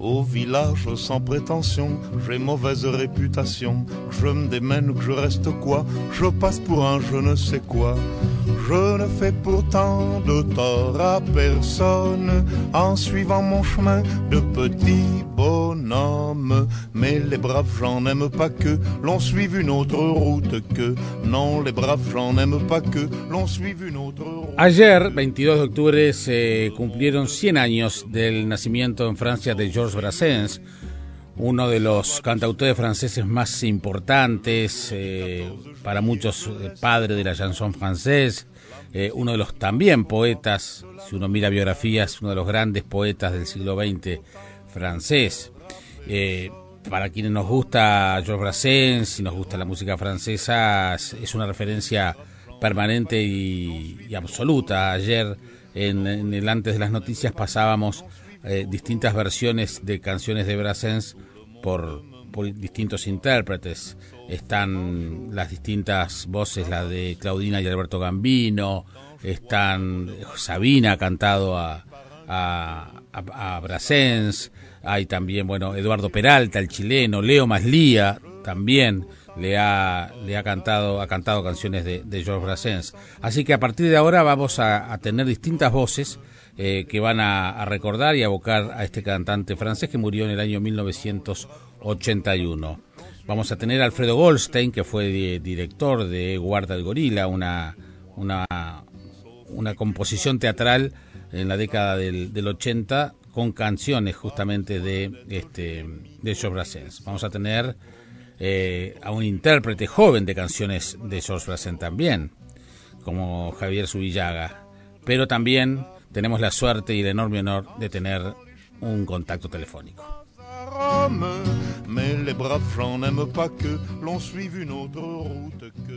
Au village sans prétention, j'ai mauvaise réputation. Je me démène que je reste quoi? Je passe pour un je ne sais quoi. Je ne fais pourtant de tort à personne en suivant mon chemin de petit bonhomme. Mais les braves j'en aime pas que l'on suive une autre route que. Non, les braves j'en aime pas que l'on suive une autre route. Ayer, 22 de octubre, se cumplieron 100 años del nacimiento en Francia de Georges Brassens uno de los cantautores franceses más importantes, eh, para muchos eh, padre de la chanson française, eh, uno de los también poetas, si uno mira biografías, uno de los grandes poetas del siglo XX francés. Eh, para quienes nos gusta Georges Brassens, si nos gusta la música francesa, es una referencia permanente y, absoluta. Ayer, en, el antes de las noticias, pasábamos eh, distintas versiones de canciones de Brassens por, por distintos intérpretes están las distintas voces, la de Claudina y Alberto Gambino, están Sabina cantado a, a, a, Brasens, hay también, bueno, Eduardo Peralta, el chileno, Leo Maslía también le ha, le ha cantado, ha cantado canciones de, de George Brassens. Así que a partir de ahora vamos a, tener distintas voces eh, que van a, a, recordar y a evocar a este cantante francés que murió en el año 1981. Vamos a tener a Alfredo Goldstein, que fue director de Guarda el Gorila, una, una, composición teatral en la década del, del 80 con canciones justamente de este de George Brassens. Vamos a tener eh, a un intérprete joven de canciones de George Brassens también, como Javier Subillaga. Pero también tenemos la suerte y el enorme honor de tener un contacto telefónico. Mais les braves gens n'aiment pas que l'on suive une autre route que.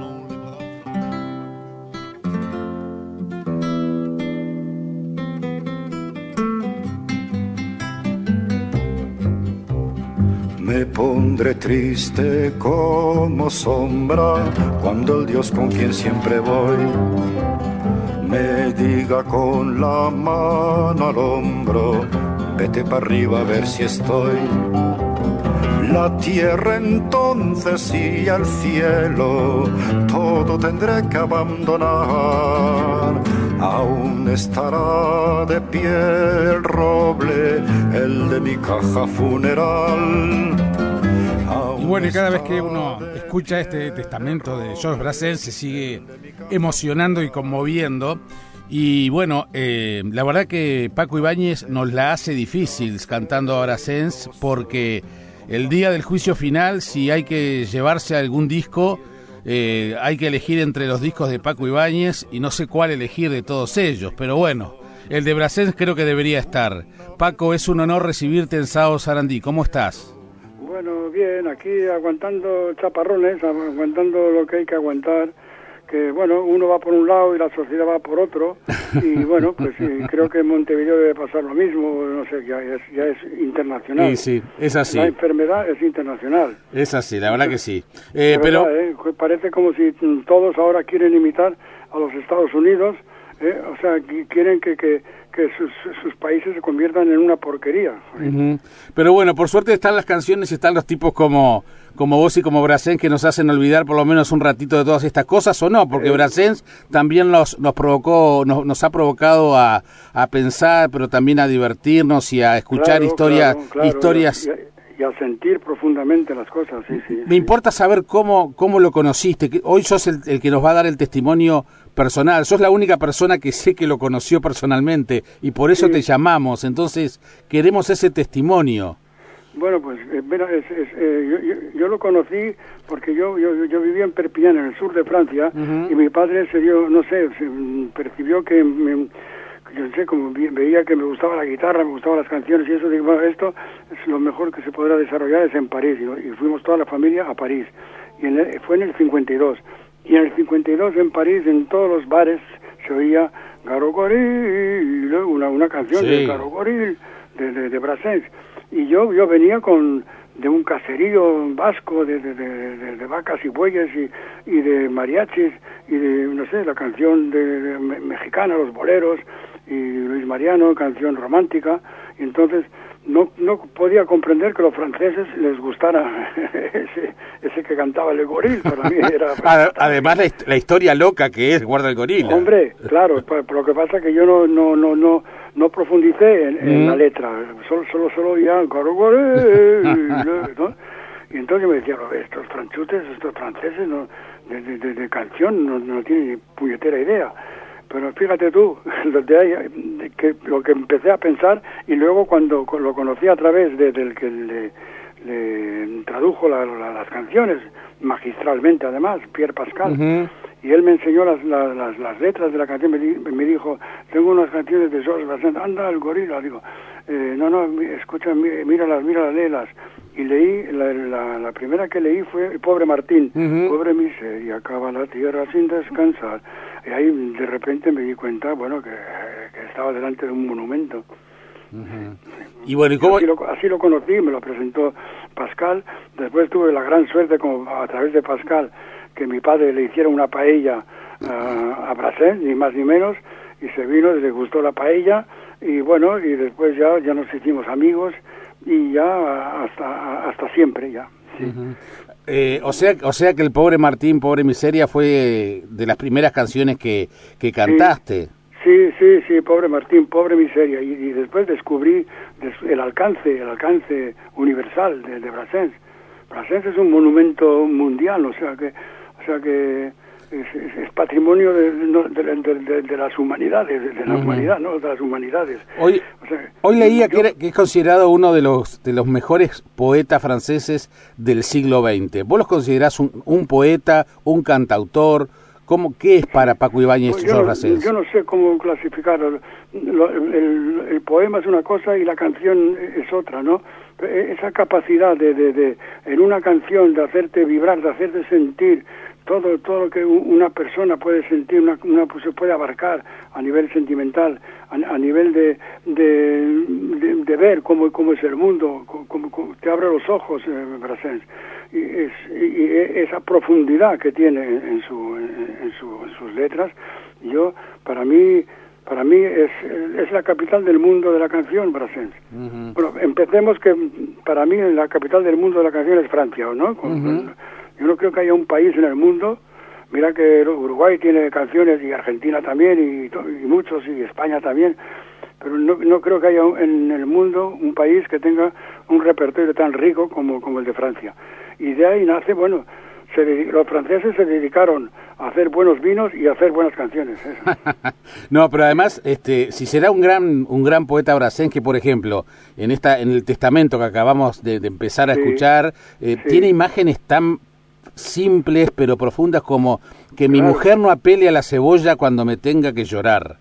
Non, les braves Me pondré triste como sombra cuando el Dios con quien siempre voy me diga con la mano al hombro vete para arriba a ver si estoy. La tierra entonces y el cielo, todo tendré que abandonar. Aún estará de pie el roble, el de mi caja funeral. y bueno, y cada vez que uno escucha este testamento de George Brassens se sigue emocionando y conmoviendo. Y bueno, eh, la verdad que Paco Ibáñez nos la hace difícil cantando ahora Sens porque el día del juicio final, si hay que llevarse algún disco, eh, hay que elegir entre los discos de Paco Ibáñez y no sé cuál elegir de todos ellos, pero bueno, el de Brasens creo que debería estar. Paco, es un honor recibirte en Sao Sarandí. ¿Cómo estás? Bueno, bien, aquí aguantando chaparrones, aguantando lo que hay que aguantar que bueno, uno va por un lado y la sociedad va por otro, y bueno, pues creo que en Montevideo debe pasar lo mismo, no sé, ya es, ya es internacional. Sí, sí, es así. La enfermedad es internacional. Es así, la verdad que sí. Eh, pero ¿eh? Parece como si todos ahora quieren imitar a los Estados Unidos, ¿eh? o sea, quieren que, que, que sus, sus, países se conviertan en una porquería. Pero bueno, por suerte están las canciones y están los tipos como, como vos y como Brassens que nos hacen olvidar por lo menos un ratito de todas estas cosas o no, porque eh, también nos, nos provocó, nos, nos ha provocado a, a, pensar, pero también a divertirnos y a escuchar historias, historias y a sentir profundamente las cosas, sí, sí. Me importa saber cómo, cómo lo conociste. Hoy sos el, el, que nos va a dar el testimonio personal. Sos la única persona que sé que lo conoció personalmente y por eso te llamamos. Entonces, queremos ese testimonio. Bueno, pues eh, eh, yo, lo conocí porque yo, yo, yo, vivía en Perpignan, en el sur de Francia, y mi padre se dio, no sé, percibió que yo sé, como veía que me gustaba la guitarra, me gustaban las canciones y eso, digo, bueno, esto es lo mejor que se podrá desarrollar es en París, y, fuimos toda la familia a París, y fue en el 52, y en el 52 en París, en todos los bares, se oía Garo una, una canción de Garo de, de, de Brassens, y yo, yo venía con de un caserío vasco de, de, de, vacas y bueyes y, y, de mariachis y de, no sé, la canción de, mexicana, los boleros, y Luis Mariano, canción romántica, y entonces no, no podía comprender que a los franceses les gustara ese, ese que cantaba el goril. Para mí era. Además, la, historia loca que es Guarda el Goril. Hombre, claro, pero, lo que pasa es que yo no, no, no, no, no profundicé en, la mm. letra, solo, solo, solo oía ¿no? Y entonces me decía, estos franchutes, estos franceses, no, de, de, de, canción no, no tienen ni puñetera idea. Pero fíjate tú, lo, que, lo que empecé a pensar y luego cuando lo conocí a través de, del que le, tradujo las canciones, magistralmente además, Pierre Pascal, y él me enseñó las, las, las, letras de la canción, me, me, dijo, tengo unas canciones de Georges Brassens, anda el gorila, digo, eh, no, no, escucha, míralas, míralas, léelas. Y leí, la, la, primera que leí fue El pobre Martín, pobre miseria, acaba la tierra sin descansar. Y ahí de repente me di cuenta, bueno, que, estaba delante de un monumento. Y bueno, ¿y cómo? Así lo, así lo, conocí, me lo presentó Pascal. Después tuve la gran suerte, como a través de Pascal, que mi padre le hiciera una paella a Brasil, ni más ni menos, y se vino, le gustó la paella, y bueno, y después ya, ya nos hicimos amigos, y ya hasta, hasta siempre, ya. Eh, o sea, o sea que el pobre Martín, pobre miseria, fue de las primeras canciones que, que cantaste. Sí, sí, sí, pobre Martín, pobre miseria. Y, después descubrí el alcance, el alcance universal de, de Brassens. Brassens es un monumento mundial, o sea que, o sea que es, patrimonio de, de, las humanidades, de la humanidad, ¿no? De las humanidades. Hoy, hoy leía que, es considerado uno de los, de los mejores poetas franceses del siglo XX. ¿Vos los considerás un, un poeta, un cantautor? ¿Cómo, ¿Qué es para Paco Ibáñez yo, yo no sé cómo clasificarlo. El, el, poema es una cosa y la canción es otra, ¿no? E, esa capacidad de, de, de, en una canción de hacerte vibrar, de hacerte sentir, todo todo lo que una persona puede sentir una, una pues, se puede abarcar a nivel sentimental a, nivel de de, ver cómo cómo es el mundo cómo, te abre los ojos eh, y, es, y esa profundidad que tiene en su en, sus letras yo para mí para mí es, es la capital del mundo de la canción Brassens. Bueno, empecemos que para mí la capital del mundo de la canción es Francia, ¿no? Yo no creo que haya un país en el mundo, mira que Uruguay tiene canciones y Argentina también y, muchos y España también, pero no, no creo que haya en el mundo un país que tenga un repertorio tan rico como, como el de Francia. Y de ahí nace, bueno, los franceses se dedicaron a hacer buenos vinos y a hacer buenas canciones. no, pero además, este, si será un gran un gran poeta que por ejemplo, en esta en el testamento que acabamos de, empezar a escuchar, eh, tiene imágenes tan simples pero profundas como que mi mujer no apele a la cebolla cuando me tenga que llorar.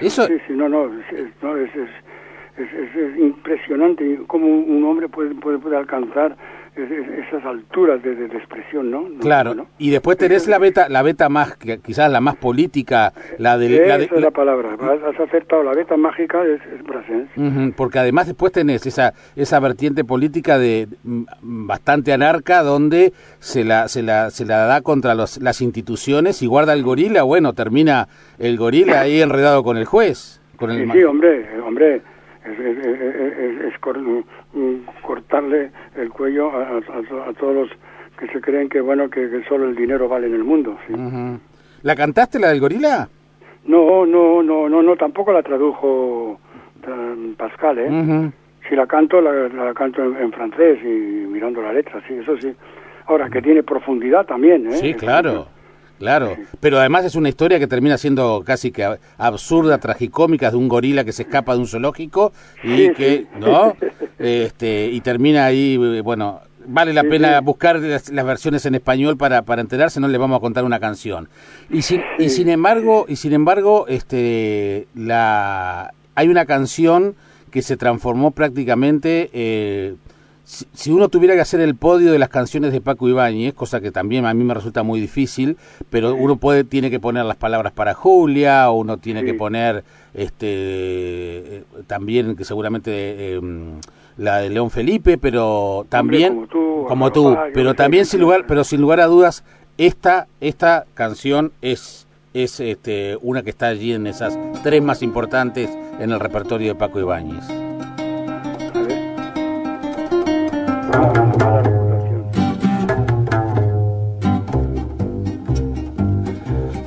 Eso... Sí, sí, no, no, es, es, impresionante cómo un hombre puede, puede, puede alcanzar esas alturas de, expresión, ¿no? claro, y después tenés la beta, la beta más, quizás la más política, la de... Esa la es la palabra, has acertado, la beta mágica es, es porque además después tenés esa, esa vertiente política de mm, bastante anarca, donde se la, se la, se la da contra los, las instituciones y guarda el gorila, bueno, termina el gorila ahí enredado con el juez. Con el... Sí, sí, hombre, hombre es, cortarle el cuello a, todos los que se creen que bueno que, solo el dinero vale en el mundo. ¿La cantaste la del gorila? No, no, no, no, no, tampoco la tradujo eh, Pascal, ¿eh? Si la canto, la, canto en, francés y mirando la letra, sí, eso sí. Ahora, que tiene profundidad también, ¿eh? Sí, claro. Claro, pero además es una historia que termina siendo casi que absurda, tragicómica de un gorila que se escapa de un zoológico y que, ¿no? Este, y termina ahí, bueno, vale la pena buscar las, versiones en español para, para enterarse, no le vamos a contar una canción. Y sin, y sin embargo, y sin embargo, este la hay una canción que se transformó prácticamente eh, si, uno tuviera que hacer el podio de las canciones de Paco Ibáñez, cosa que también a mí me resulta muy difícil, pero uno puede tiene que poner las palabras para Julia, o uno tiene que poner este también que seguramente em, la de León Felipe, pero también como tú, pero también sin lugar, pero sin lugar a dudas esta esta canción es es este, una que está allí en esas tres más importantes en el repertorio de Paco Ibáñez.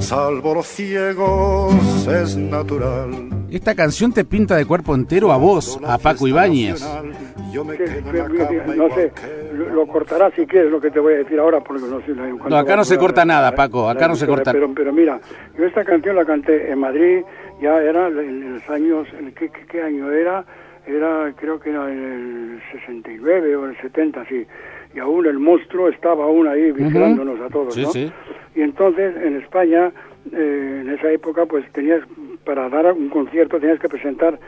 salvo los ciegos, es natural. Esta canción te pinta de cuerpo entero a vos, a Paco Ibáñez. no sé, lo cortarás si quieres lo que te voy a decir ahora, porque no sé. No, acá no se corta nada, Paco, acá no se corta. Pero, pero mira, yo esta canción la canté en Madrid, ya era en los años, ¿qué, qué, año era? Era, creo que era en el 69 o el 70, sí. Y aún el monstruo estaba aún ahí vigilándonos a todos, ¿no? Sí. Y entonces en España, eh, en esa época, pues tenías, para dar un concierto tenías que presentar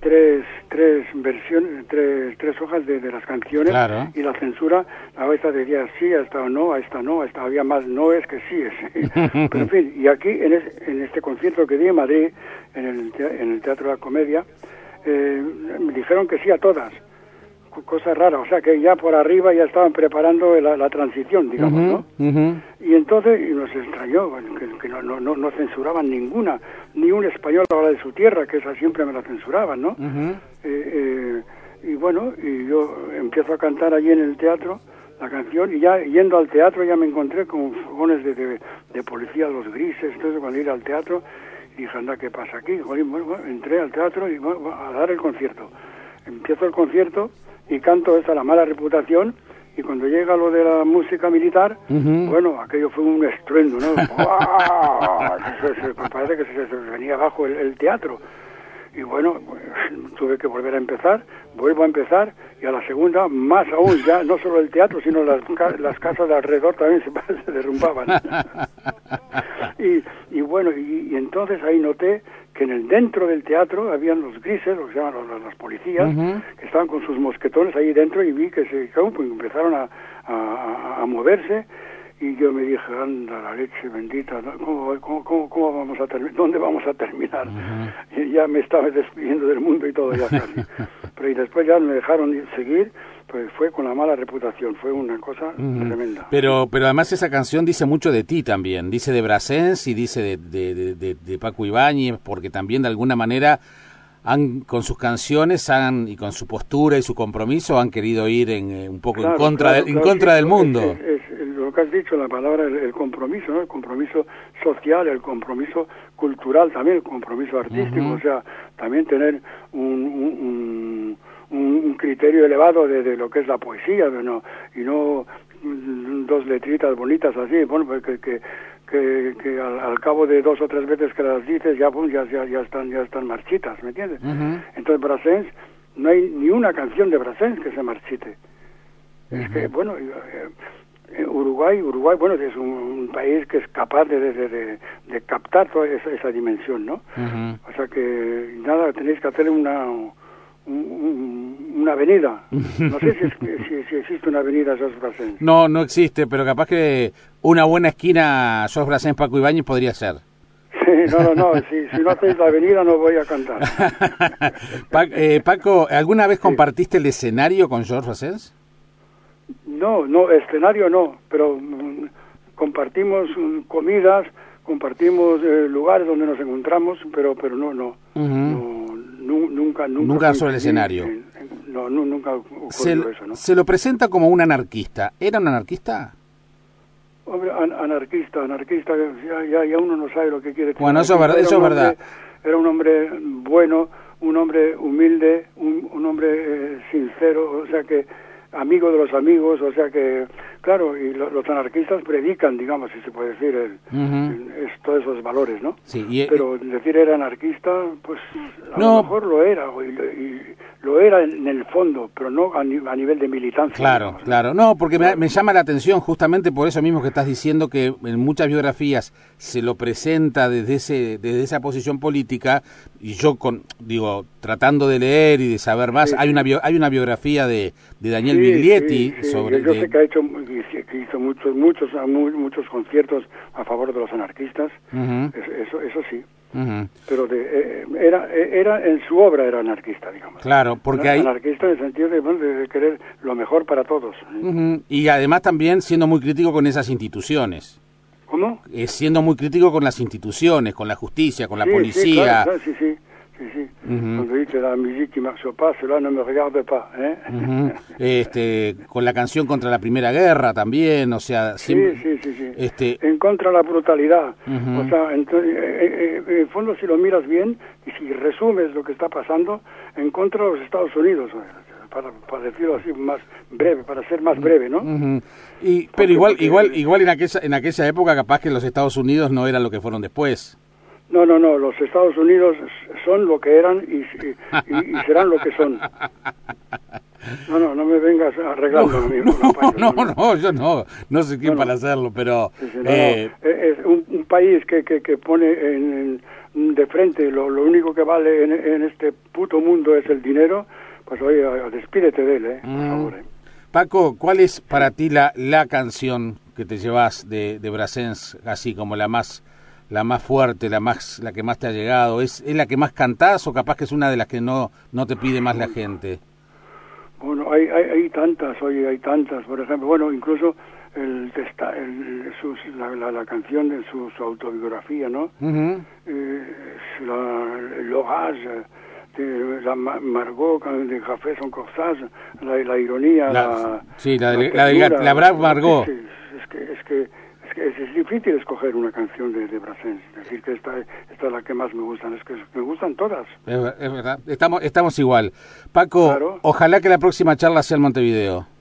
tres, tres versiones, tres, tres hojas de, las canciones y la censura a veces decía sí, a esta no, a esta no, a esta había más no es que sí es. Pero en fin, y aquí en, en este concierto que di en Madrid, en el, en el Teatro de la Comedia, eh, me dijeron que sí a todas cosa rara, o sea que ya por arriba ya estaban preparando la, transición, digamos, ¿no? Y entonces y nos extrañó que, no, no, no, censuraban ninguna, ni un español habla de su tierra, que esa siempre me la censuraban, ¿no? Eh, eh, y bueno, y yo empiezo a cantar allí en el teatro la canción y ya yendo al teatro ya me encontré con fogones de, de, policía, los grises, entonces cuando ir al teatro y dije, anda, ¿qué pasa aquí? Bueno, entré al teatro y a dar el concierto. Empiezo el concierto y canto esa la mala reputación y cuando llega lo de la música militar, bueno, aquello fue un estruendo, ¿no? parece que se, venía abajo el, teatro. Y bueno, tuve que volver a empezar, vuelvo a empezar, y a la segunda, más aún, ya no solo el teatro, sino las, las casas de alrededor también se, derrumbaban. y, y bueno, y, y entonces ahí noté que en el dentro del teatro habían los grises, lo que se llaman los, las policías, que estaban con sus mosquetones ahí dentro y vi que se empezaron a, a, moverse y yo me dije, anda la leche bendita, ¿cómo, cómo, cómo, vamos a terminar? ¿Dónde vamos a terminar? Y ya me estaba despidiendo del mundo y todo ya casi. Pero y después ya me dejaron seguir pues fue con la mala reputación, fue una cosa tremenda. Pero, pero además esa canción dice mucho de ti también, dice de Brasens y dice de, de, de, Paco Ibáñez, porque también de alguna manera han con sus canciones han y con su postura y su compromiso han querido ir en, eh, un poco en contra en contra del mundo. Es, lo que has dicho, la palabra, el, compromiso, ¿no? el compromiso social, el compromiso cultural también, el compromiso artístico, o sea, también tener un un, criterio elevado de, lo que es la poesía no, y no dos letritas bonitas así, bueno, pues que, que, que, al, cabo de dos o tres veces que las dices ya, ya, ya, ya están ya están marchitas, ¿me entiendes? Entonces Brassens, no hay ni una canción de Brassens que se marchite. Es que, bueno, eh, Uruguay, Uruguay, bueno, es un, país que es capaz de, de, de, captar toda esa, esa dimensión, ¿no? O sea que, nada, tenéis que hacer una una avenida. No sé si, existe una avenida Georges Brassens. No, no existe, pero capaz que una buena esquina Georges Brassens Paco Ibáñez podría ser. Sí, no, no, no, si, no hacéis la avenida no voy a cantar. Eh, Paco, ¿alguna vez compartiste el escenario con Georges Brassens? No, no, escenario no, pero mm, compartimos mm, comidas, compartimos eh, lugares donde nos encontramos, pero pero no, no, no nunca, nunca. sobre el escenario. no, nunca se, eso, ¿no? Se lo presenta como un anarquista. ¿Era un anarquista? Hombre, anarquista, anarquista, ya, ya, uno no sabe lo que quiere. Bueno, eso, es eso es verdad. Era un hombre bueno, un hombre humilde, un, un hombre eh, sincero, o sea que amigo de los amigos, o sea que, claro, y los anarquistas predican, digamos, si se puede decir, el, todos esos valores, ¿no? Sí, Pero decir era anarquista, pues a lo mejor lo era, y, lo era en el fondo, pero no a, nivel de militancia. Claro, claro. No, porque me, llama la atención justamente por eso mismo que estás diciendo que en muchas biografías se lo presenta desde ese desde esa posición política y yo con digo tratando de leer y de saber más hay una hay una biografía de, de Daniel Biglietti sobre yo sé que ha hecho que hizo muchos muchos muchos conciertos a favor de los anarquistas. Eso eso sí pero de, eh, era, era en su obra era anarquista, digamos. Claro, porque hay... Anarquista en el sentido de, querer lo mejor para todos. Y además también siendo muy crítico con esas instituciones. ¿Cómo? Eh, siendo muy crítico con las instituciones, con la justicia, con la policía. Sí, sí, sí. Sí, sí. Cuando dice la musique pas, cela no me regarde pas. ¿eh? este, con la canción contra la Primera Guerra también, o sea... Sí, sí, sí, sí. Este... En contra de la brutalidad. O sea, entonces, eh, eh, en el fondo si lo miras bien y si resumes lo que está pasando, en contra de los Estados Unidos, para, para decirlo así más breve, para ser más breve, ¿no? y, pero igual, igual, igual en aquella, en aquella época capaz que los Estados Unidos no eran lo que fueron después. No, no, no, los Estados Unidos son lo que eran y, serán lo que son. No, no, no me vengas arreglando. No, no, no, yo no, no sé quién para hacerlo, pero... Eh, es un, país que, que, que pone en, de frente lo, lo, único que vale en, este puto mundo es el dinero, pues oye, despídete de él, eh, por mm. favor. Eh. Paco, ¿cuál es para ti la, la canción que te llevas de, de Brasens, así como la más la más fuerte, la más la que más te ha llegado? ¿Es, es la que más cantás o capaz que es una de las que no, no te pide más la gente? Bueno, hay, hay, hay tantas, oye, hay tantas. Por ejemplo, bueno, incluso el, el la, la, canción de su, autobiografía, ¿no? eh, la, l'orage, de la Margot de Café son Corsage, la, la ironía, la, sí, la, la, la, Brave Margot. es que, es que es, difícil escoger una canción de, de Brassens, decir que esta, esta es la que más me gustan, es que me gustan todas. Es, verdad, estamos, estamos igual. Paco, ojalá que la próxima charla sea en Montevideo.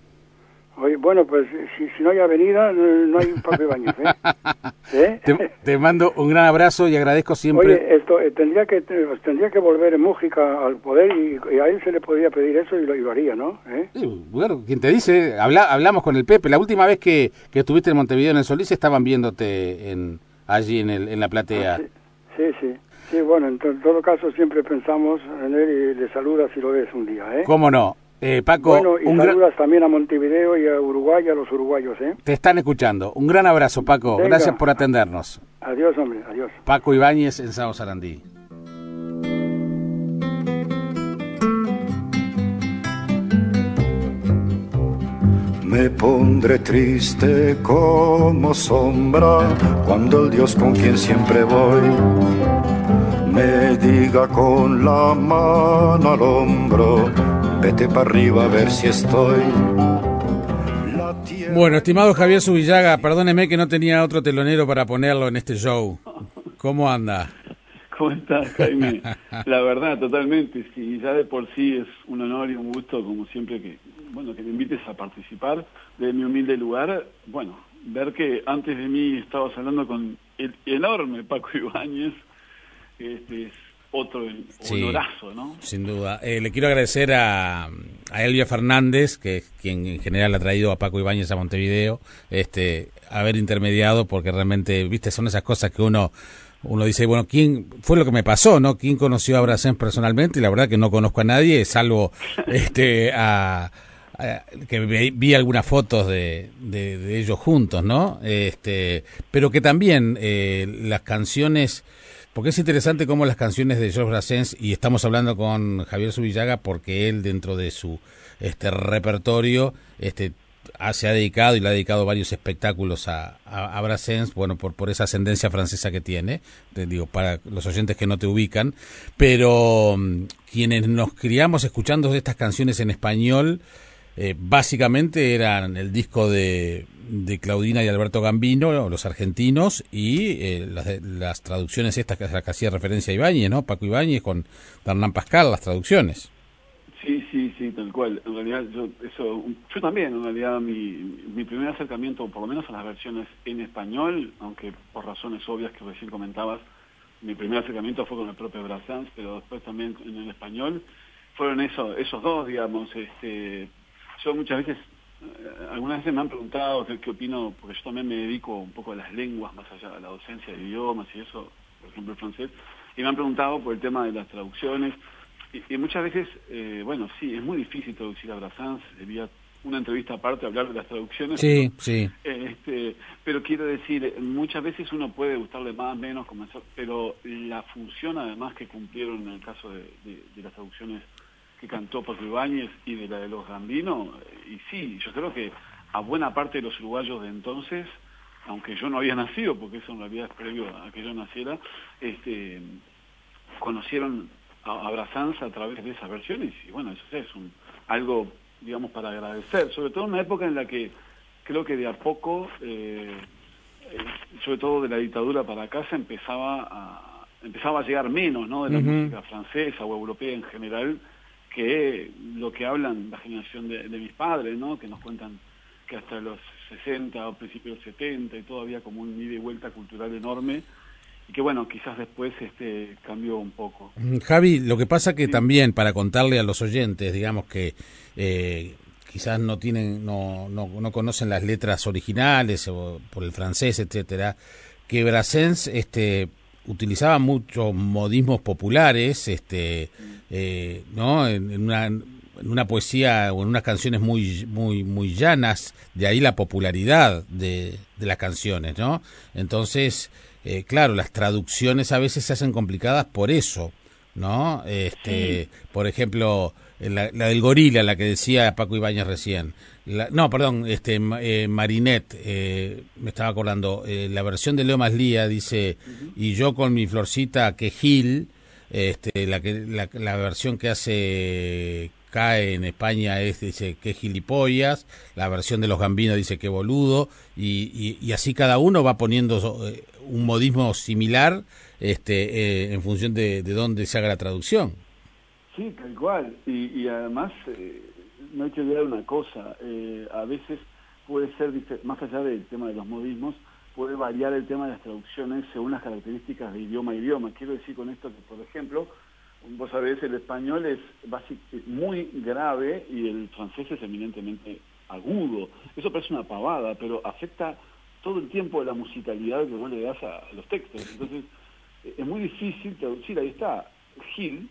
Oye, bueno, pues si, si, no hay avenida, no, hay Paco Ibáñez, ¿eh? ¿Eh? Te, mando un gran abrazo y agradezco siempre. Oye, esto, eh, tendría, que, tendría que volver en Mújica al poder y, a él se le podría pedir eso y lo, haría, ¿no? ¿Eh? Sí, bueno, quien te dice, habla, hablamos con el Pepe. La última vez que, que estuviste en Montevideo en el Solís estaban viéndote en, allí en, el, en la platea. Ah, sí, sí. sí. bueno, en, todo caso siempre pensamos en él y le saludas si lo ves un día, ¿eh? ¿Cómo no? Eh, Paco, bueno, y saludas también a Montevideo y a Uruguay, a los uruguayos, ¿eh? Te están escuchando. Un gran abrazo, Paco. Gracias por atendernos. Adiós, hombre, adiós. Paco Ibáñez en Sao Sarandí. Me pondré triste como sombra cuando el Dios con quien siempre voy me diga con la mano al hombro vete para arriba a ver si estoy. Bueno, estimado Javier Subillaga, perdóneme que no tenía otro telonero para ponerlo en este show. ¿Cómo anda? ¿Cómo estás, Jaime? La verdad, totalmente. Sí, ya de por sí es un honor y un gusto, como siempre, que bueno que me invites a participar de mi humilde lugar. Bueno, ver que antes de mí estabas hablando con el enorme Paco Ibáñez, este, otro honorazo, ¿no? Sin duda. Eh, le quiero agradecer a, a, Elvia Fernández, que es quien en general ha traído a Paco Ibáñez a Montevideo, este, haber intermediado, porque realmente, viste, son esas cosas que uno uno dice, bueno, ¿quién fue lo que me pasó, no? ¿Quién conoció a Brasens personalmente? Y la verdad que no conozco a nadie, salvo este a, que vi, algunas fotos de, de, ellos juntos, ¿no? Este, pero que también eh, las canciones porque es interesante cómo las canciones de George Brassens, y estamos hablando con Javier Subillaga porque él dentro de su este repertorio este se ha dedicado y le ha dedicado varios espectáculos a, a, Brassens, bueno, por, por esa ascendencia francesa que tiene, digo, para los oyentes que no te ubican, pero mm, quienes nos criamos escuchando estas canciones en español, eh, básicamente eran el disco de, de, Claudina y Alberto Gambino, los argentinos, y eh, las, las, traducciones estas que, que hacía referencia a Ibáñez, ¿no? Paco Ibáñez con Hernán Pascal, las traducciones. Sí, sí, sí, tal cual. En realidad, yo, eso, yo también, en realidad, mi, mi primer acercamiento, por lo menos a las versiones en español, aunque por razones obvias que recién comentabas, mi primer acercamiento fue con el propio Brassens, pero después también en el español, fueron eso, esos dos, digamos, este, yo muchas veces, eh, algunas veces me han preguntado qué, opino, porque yo también me dedico un poco a las lenguas, más allá de la docencia de idiomas y eso, por ejemplo el francés, y me han preguntado por el tema de las traducciones, y, muchas veces, eh, bueno, sí, es muy difícil traducir a Brassens, debía una entrevista aparte hablar de las traducciones. Sí, sí. Este, pero quiero decir, muchas veces uno puede gustarle más, menos, pero la función además que cumplieron en el caso de, las traducciones que cantó Paco Ibáñez y de la de los Gambinos, y sí, yo creo que a buena parte de los uruguayos de entonces, aunque yo no había nacido, porque eso en realidad es previo a que yo naciera, este, conocieron a, a a través de esas versiones y bueno, eso es un, algo, digamos, para agradecer, sobre todo en una época en la que creo que de a poco, eh, eh, sobre todo de la dictadura para acá, se empezaba a, empezaba a llegar menos ¿no? de la música francesa o europea en general que lo que hablan la generación de, de mis padres, ¿no? que nos cuentan que hasta los 60 o principios de los 70 y todavía como un ida y vuelta cultural enorme y que bueno, quizás después este cambió un poco. Mm, Javi, lo que pasa que también para contarle a los oyentes, digamos que eh, quizás no tienen, no, no, no, conocen las letras originales o por el francés, etcétera, que Brassens este utilizaba muchos modismos populares, este, eh, ¿no? En, una en una poesía o en unas canciones muy muy muy llanas de ahí la popularidad de, de las canciones no entonces eh, claro, las traducciones a veces se hacen complicadas por eso, ¿no? Este, Por ejemplo, la, del gorila, la que decía Paco Ibáñez recién. no, perdón, este, eh, Marinette, eh, me estaba acordando, la versión de Leo Maslía dice, y yo con mi florcita que Gil, este, la, que, la, la versión que hace cae en España es, dice, que gilipollas, la versión de los gambinos dice que boludo, y, y, así cada uno va poniendo eh, un modismo similar este, eh, en función de, de dónde se haga la traducción. Sí, tal cual, y, y además eh, no hay que olvidar una cosa, a veces puede ser, más allá del tema de los modismos, puede variar el tema de las traducciones según las características de idioma a idioma. Quiero decir con esto que, por ejemplo, vos sabés, el español es muy grave y el francés es eminentemente agudo. Eso parece una pavada, pero afecta todo el tiempo de la musicalidad que vos le das a los textos. Entonces, eh, es muy difícil traducir. Ahí está, Gil,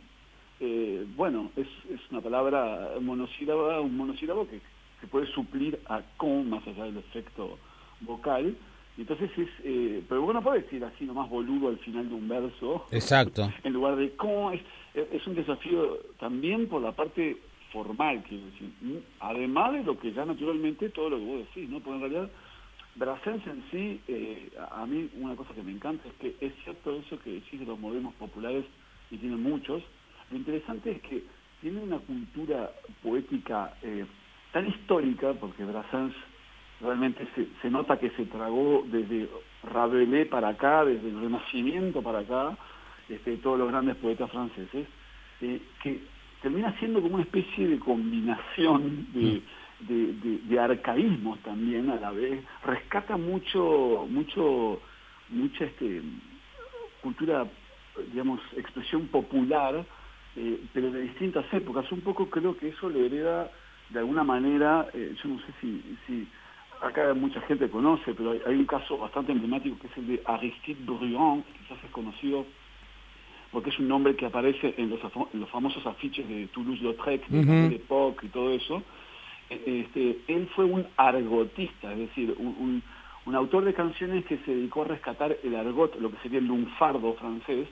eh, bueno, es, es una palabra monosílaba, un monosílabo que, que puede suplir a con, más allá del efecto vocal, entonces es, eh, pero bueno, puede decir así nomás boludo al final de un verso. Exacto. En lugar de cómo es, es un desafío también por la parte formal, quiero decir. Además de lo que ya naturalmente todo lo que vos decís, ¿no? Porque en realidad Brassens en sí, eh, a mí una cosa que me encanta es que es cierto eso que decís de los modelos populares, y tienen muchos, lo interesante es que tiene una cultura poética eh, tan histórica, porque Brassens realmente se, se, nota que se tragó desde Rabelais para acá, desde el Renacimiento para acá, este, todos los grandes poetas franceses, eh, que termina siendo como una especie de combinación de, de, arcaísmos también a la vez, rescata mucho, mucho, mucha este, cultura, digamos, expresión popular, eh, pero de distintas épocas. Un poco creo que eso le hereda de alguna manera, eh, yo no sé si, si acá mucha gente conoce, pero hay, un caso bastante emblemático que es el de Aristide Bruand, que quizás es conocido porque es un nombre que aparece en los, los famosos afiches de Toulouse-Lautrec, de Époque y todo eso. E, este, él fue un argotista, es decir, un, un, autor de canciones que se dedicó a rescatar el argot, lo que sería el lunfardo francés,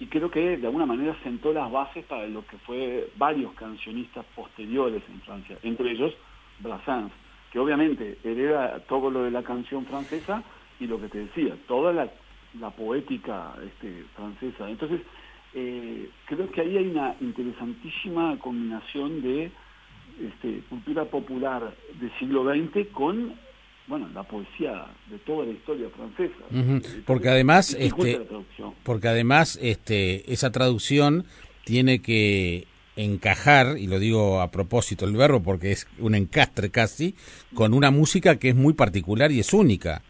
y creo que de alguna manera sentó las bases para lo que fue varios cancionistas posteriores en Francia, entre ellos Brassens que obviamente hereda todo lo de la canción francesa y lo que te decía, toda la, poética este, francesa. Entonces, eh, creo que ahí hay una interesantísima combinación de este, cultura popular del siglo XX con bueno la poesía de toda la historia francesa porque además este porque además este esa traducción tiene que encajar, y lo digo a propósito el verbo porque es un encastre casi, con una música que es muy particular y es única.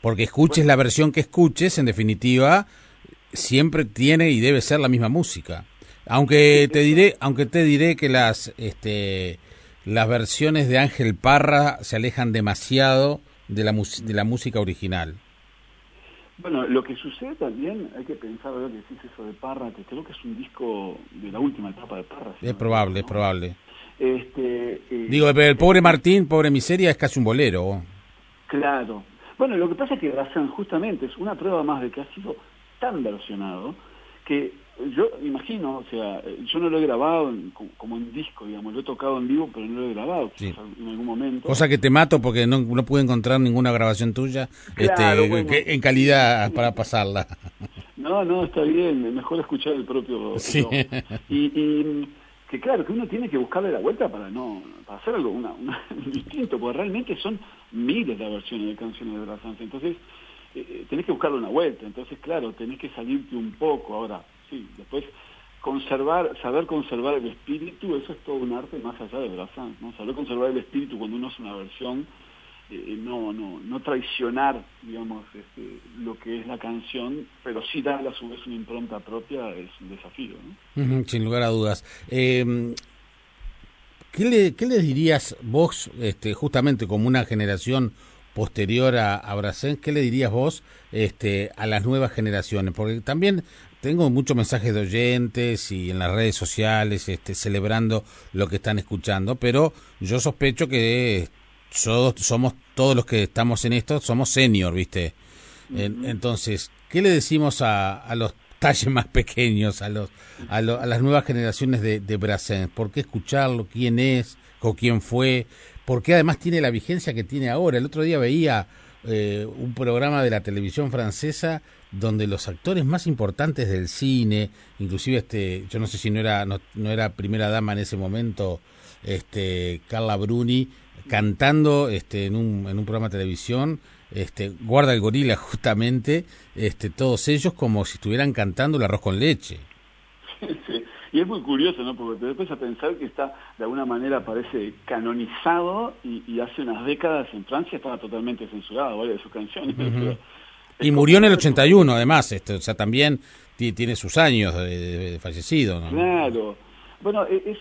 Porque escuches la versión que escuches, en definitiva, siempre tiene y debe ser la misma música. Aunque te diré, aunque te diré que las este las versiones de Ángel Parra se alejan demasiado de la de la música original. Bueno, lo que sucede también, hay que pensar, ver que decís eso de Parra, que creo que es un disco de la última etapa de Parra. Es probable, es probable. Este, eh, Digo, el pobre Martín, pobre miseria, es casi un bolero. Claro. Bueno, lo que pasa es que Brassens justamente es una prueba más de que ha sido tan versionado que yo imagino, o sea, yo no lo he grabado como en disco, digamos, lo he tocado en vivo, pero no lo he grabado en algún momento. Cosa que te mato porque no, no pude encontrar ninguna grabación tuya este, en calidad para pasarla. No, no, está bien, mejor escuchar el propio. Sí. Y, que claro, que uno tiene que buscarle la vuelta para no para hacer algo una, distinto, porque realmente son miles de versiones de canciones de Brassens, entonces eh, eh, tenés que buscarle una vuelta, entonces claro, tenés que salirte un poco ahora sí. Después, conservar, saber conservar el espíritu, eso es todo un arte más allá de Brassens, ¿no? Saber conservar el espíritu cuando uno hace una versión, eh, no, no, no traicionar, digamos, este, lo que es la canción, pero sí darle a su vez una impronta propia es un desafío, ¿no? sin lugar a dudas. Eh, ¿qué, le, ¿Qué les dirías vos, este, justamente como una generación posterior a, a ¿qué le dirías vos este, a las nuevas generaciones? Porque también tengo muchos mensajes de oyentes y en las redes sociales este, celebrando lo que están escuchando, pero yo sospecho que somos todos los que estamos en esto, somos senior, ¿viste? entonces, ¿qué le decimos a, los talles más pequeños, a, los, a, las nuevas generaciones de, de? ¿Por qué escucharlo? ¿Quién es? ¿O quién fue? ¿Por qué además tiene la vigencia que tiene ahora? El otro día veía eh, un programa de la televisión francesa donde los actores más importantes del cine, inclusive este, yo no sé si no era no, era primera dama en ese momento, este Carla Bruni cantando este en un en un programa de televisión, este Guarda el gorila justamente, este todos ellos como si estuvieran cantando el arroz con leche. Y es muy curioso, ¿no? Porque te después a pensar que está, de alguna manera, parece canonizado y, hace unas décadas en Francia estaba totalmente censurado varias de sus canciones. Y murió en el 81, además, este, o sea, también tiene sus años de, fallecido, ¿no? Claro. Bueno, e, es,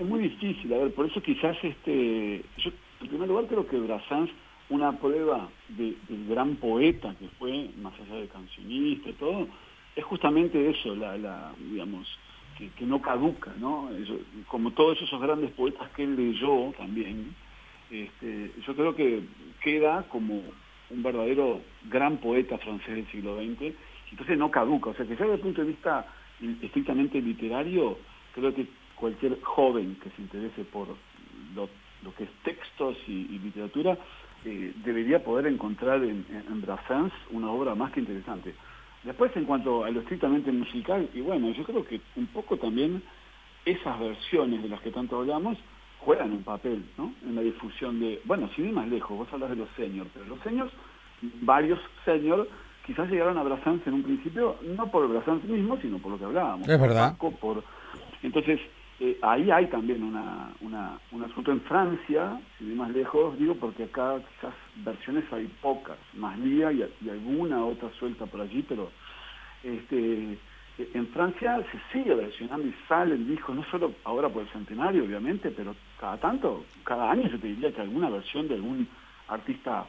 es, muy difícil, a ver, por eso quizás, este, yo en primer lugar creo que Brassens, una prueba de, del gran poeta que fue, más allá de cancionista y todo, es justamente eso, la, la digamos, que, que no caduca, ¿no? como todos esos grandes poetas que él leyó también, este, yo creo que queda como un verdadero gran poeta francés del siglo XX, entonces no caduca, o sea que ya desde el punto de vista estrictamente literario, creo que cualquier joven que se interese por lo, que es textos y, literatura, eh, debería poder encontrar en, en, Brassens una obra más que interesante. Después, en cuanto a lo estrictamente musical, y bueno, yo creo que un poco también esas versiones de las que tanto hablamos juegan un papel, ¿no? En la difusión de, bueno, sin ir más lejos, vos hablas de los seniors, pero los seniors, varios seniors, quizás llegaron a Brassens en un principio, no por Brassens mismo, sino por lo que hablábamos. Es verdad. por, entonces, eh, ahí hay también una, una, un asunto en Francia, sin ir más lejos, digo, porque acá quizás versiones hay pocas, más lía y, y alguna otra suelta por allí, pero este en Francia se sigue versionando y sale el disco, no solo ahora por el centenario, obviamente, pero cada tanto, cada año yo te diría que alguna versión de algún artista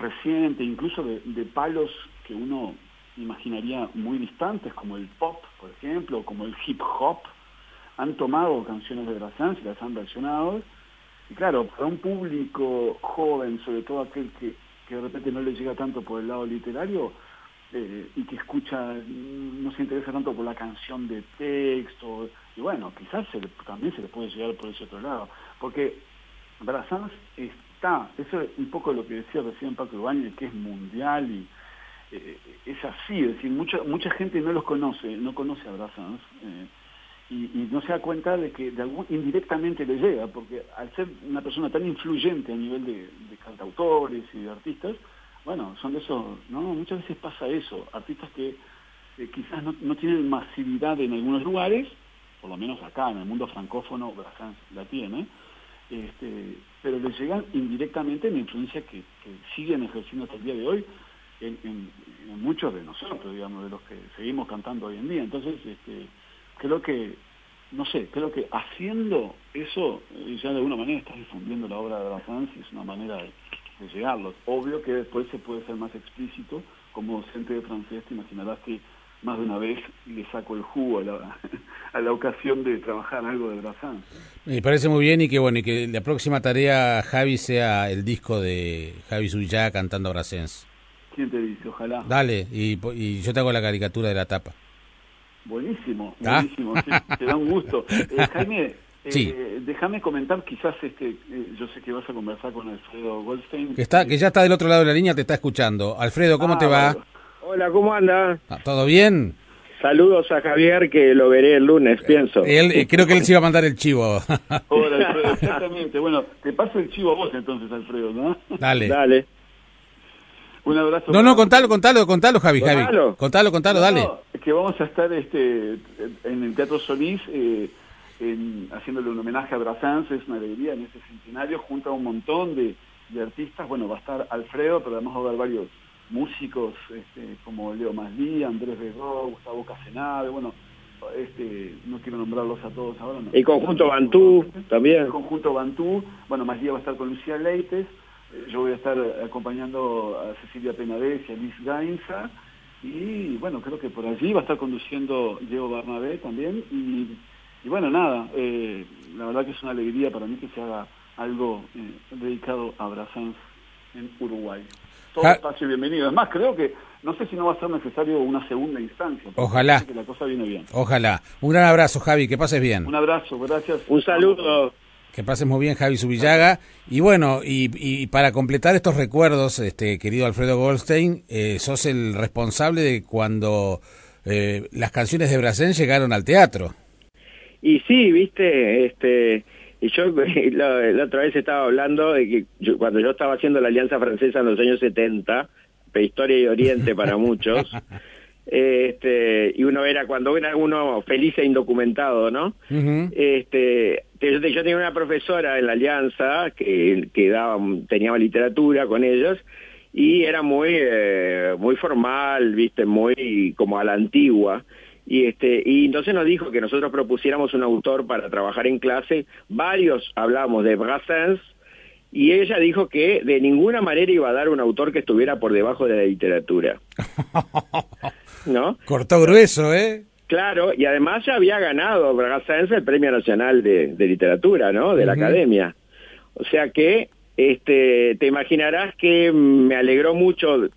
reciente, incluso de, palos que uno imaginaría muy distantes, como el pop, por ejemplo, como el hip hop, han tomado canciones de Brassens y las han versionado. Y claro, para un público joven, sobre todo aquel que, que de repente no le llega tanto por el lado literario, eh, y que escucha, no se interesa tanto por la canción de texto, y bueno, quizás también se le puede llegar por ese otro lado, porque Brassens está, eso es un poco lo que decía recién Paco Ibáñez, que es mundial y eh, es así, es decir, mucha, mucha gente no los conoce, no conoce a Brassens, eh, y, no se da cuenta de que indirectamente le llega, porque al ser una persona tan influyente a nivel de, de cantautores y de artistas, bueno, son de esos, ¿no? Muchas veces pasa eso, artistas que eh, quizás no, tienen masividad en algunos lugares, por lo menos acá, en el mundo francófono, Brassens la tiene, este, pero les llegan indirectamente la influencia que, siguen ejerciendo hasta el día de hoy en, muchos de nosotros, digamos, de los que seguimos cantando hoy en día. Entonces, este, creo que, no sé, creo que haciendo eso, eh, ya de alguna manera estás difundiendo la obra de Brassens y es una manera de de llegarlos. Obvio que después se puede ser más explícito, como docente de francés te imaginarás que más de una vez le saco el jugo a la, a la ocasión de trabajar algo de Brassens. Me parece muy bien y que bueno y que la próxima tarea Javi sea el disco de Javi Suya cantando Brassens. ¿Quién te dice? Ojalá. Dale, y, y yo te hago la caricatura de la tapa. Buenísimo, ¿Ah? buenísimo, te da un gusto. Eh, Jaime, eh, déjame comentar, quizás este, eh, yo sé que vas a conversar con Alfredo Goldstein. Que, está, que ya está del otro lado de la línea, te está escuchando. Alfredo, ¿cómo ah, te va? Hola, ¿cómo anda? Ah, ¿Todo bien? Saludos a Javier, que lo veré el lunes, pienso. Él, creo que él se iba a mandar el chivo. Hola, Alfredo, exactamente. Bueno, te paso el chivo a vos entonces, Alfredo, ¿no? Dale. Dale. Un abrazo. No, no, contalo, contalo, contalo, Javi, Javi. Contalo, contalo, dale. que vamos a estar este, en el Teatro Solís eh, haciéndole un homenaje a Brassens, es una alegría en ese centenario, junto a un montón de, artistas. Bueno, va a estar Alfredo, pero además va a haber varios músicos este, como Leo Maslí, Andrés Begó, Gustavo Casenave, bueno, este, no quiero nombrarlos a todos ahora. El conjunto Bantú también. El conjunto Bantú, bueno, Maslí va a estar con Lucía Leites, eh, yo voy a estar acompañando a Cecilia Penades y a Liz Gainza, y bueno, creo que por allí va a estar conduciendo Diego Barnabé también, y, bueno, nada, eh, la verdad que es una alegría para mí que se haga algo eh, dedicado a Brassens en Uruguay. Todo espacio bienvenido. Es más, creo que no sé si no va a ser necesario una segunda instancia. Ojalá. Que la cosa viene bien. Ojalá. Un gran abrazo, Javi. Que pases bien. Un abrazo, gracias. Un saludo. Que pases muy bien, Javi Subillaga. Y bueno, y, para completar estos recuerdos, este querido Alfredo Goldstein, eh, sos el responsable de cuando eh, las canciones de Brassens llegaron al teatro. Y sí, viste, este, y yo la, otra vez estaba hablando de que cuando yo estaba haciendo la Alianza Francesa en los años 70, prehistoria y oriente para muchos, este, y uno era cuando era uno feliz e indocumentado, ¿no? este, yo, tenía una profesora en la Alianza que, que daba, tenía literatura con ellos y era muy, eh, muy formal, viste, muy como a la antigua. Y, este, y entonces nos dijo que nosotros propusiéramos un autor para trabajar en clase. Varios hablamos de Brassens y ella dijo que de ninguna manera iba a dar un autor que estuviera por debajo de la literatura. ¿No? Cortó grueso, ¿eh? Claro, y además ya había ganado Brassens el Premio Nacional de, Literatura, ¿no? De la Academia. O sea que este, te imaginarás que me alegró mucho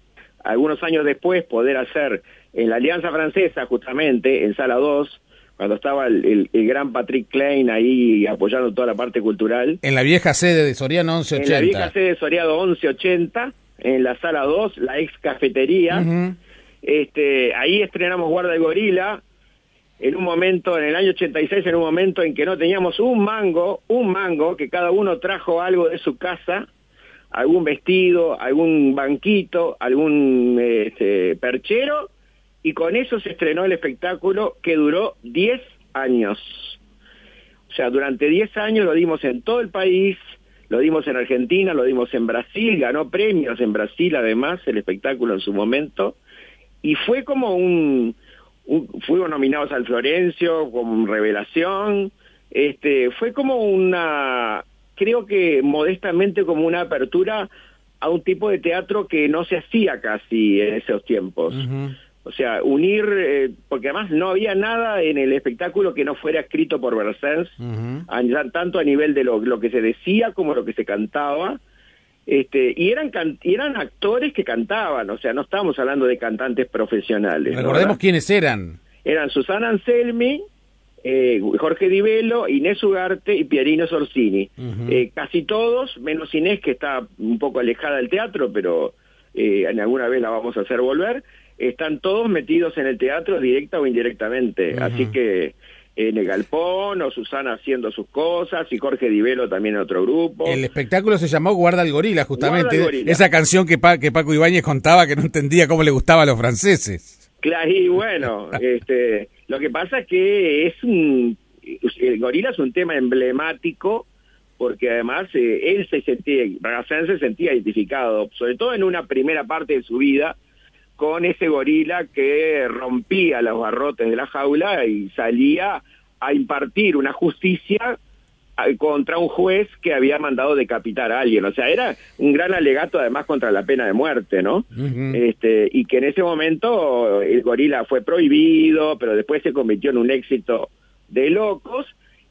algunos años después poder hacer en la Alianza Francesa, justamente, en Sala 2, cuando estaba el, gran Patrick Klein ahí apoyando toda la parte cultural. En la vieja sede de Soriano 1180. En la vieja sede de Soriano 1180, en la Sala 2, la ex cafetería. este, ahí estrenamos Guarda el Gorila, en un momento, en el año 86, en un momento en que no teníamos un mango, un mango, que cada uno trajo algo de su casa, algún vestido, algún banquito, algún este, perchero, y con eso se estrenó el espectáculo que duró 10 años. O sea, durante 10 años lo dimos en todo el país, lo dimos en Argentina, lo dimos en Brasil, ganó premios en Brasil además el espectáculo en su momento, y fue como un, fuimos nominados al Florencio como revelación, este, fue como una, creo que modestamente como una apertura a un tipo de teatro que no se hacía casi en esos tiempos. O sea, unir, eh, porque además no había nada en el espectáculo que no fuera escrito por Bersens, tanto a nivel de lo, lo, que se decía como lo que se cantaba. Este, y eran y eran actores que cantaban, o sea, no estamos hablando de cantantes profesionales. Recordemos quiénes eran. Eran Susana Anselmi, eh, Jorge Di Velo, Inés Ugarte y Pierino Sorsini. Eh, casi todos, menos Inés, que está un poco alejada del teatro, pero eh, en alguna vez la vamos a hacer volver, están todos metidos en el teatro directa o indirectamente. Así que en el galpón, o Susana haciendo sus cosas, y Jorge Divelo también en otro grupo. El espectáculo se llamó Guarda el Gorila, justamente. Esa canción que, que Paco Ibáñez contaba que no entendía cómo le gustaba a los franceses. Claro, y bueno, este, lo que pasa es que es un... El gorila es un tema emblemático porque además eh, él se sentía, se sentía identificado, sobre todo en una primera parte de su vida, con ese gorila que rompía los barrotes de la jaula y salía a impartir una justicia contra un juez que había mandado decapitar a alguien. O sea, era un gran alegato además contra la pena de muerte, ¿no? este, y que en ese momento el gorila fue prohibido, pero después se convirtió en un éxito de locos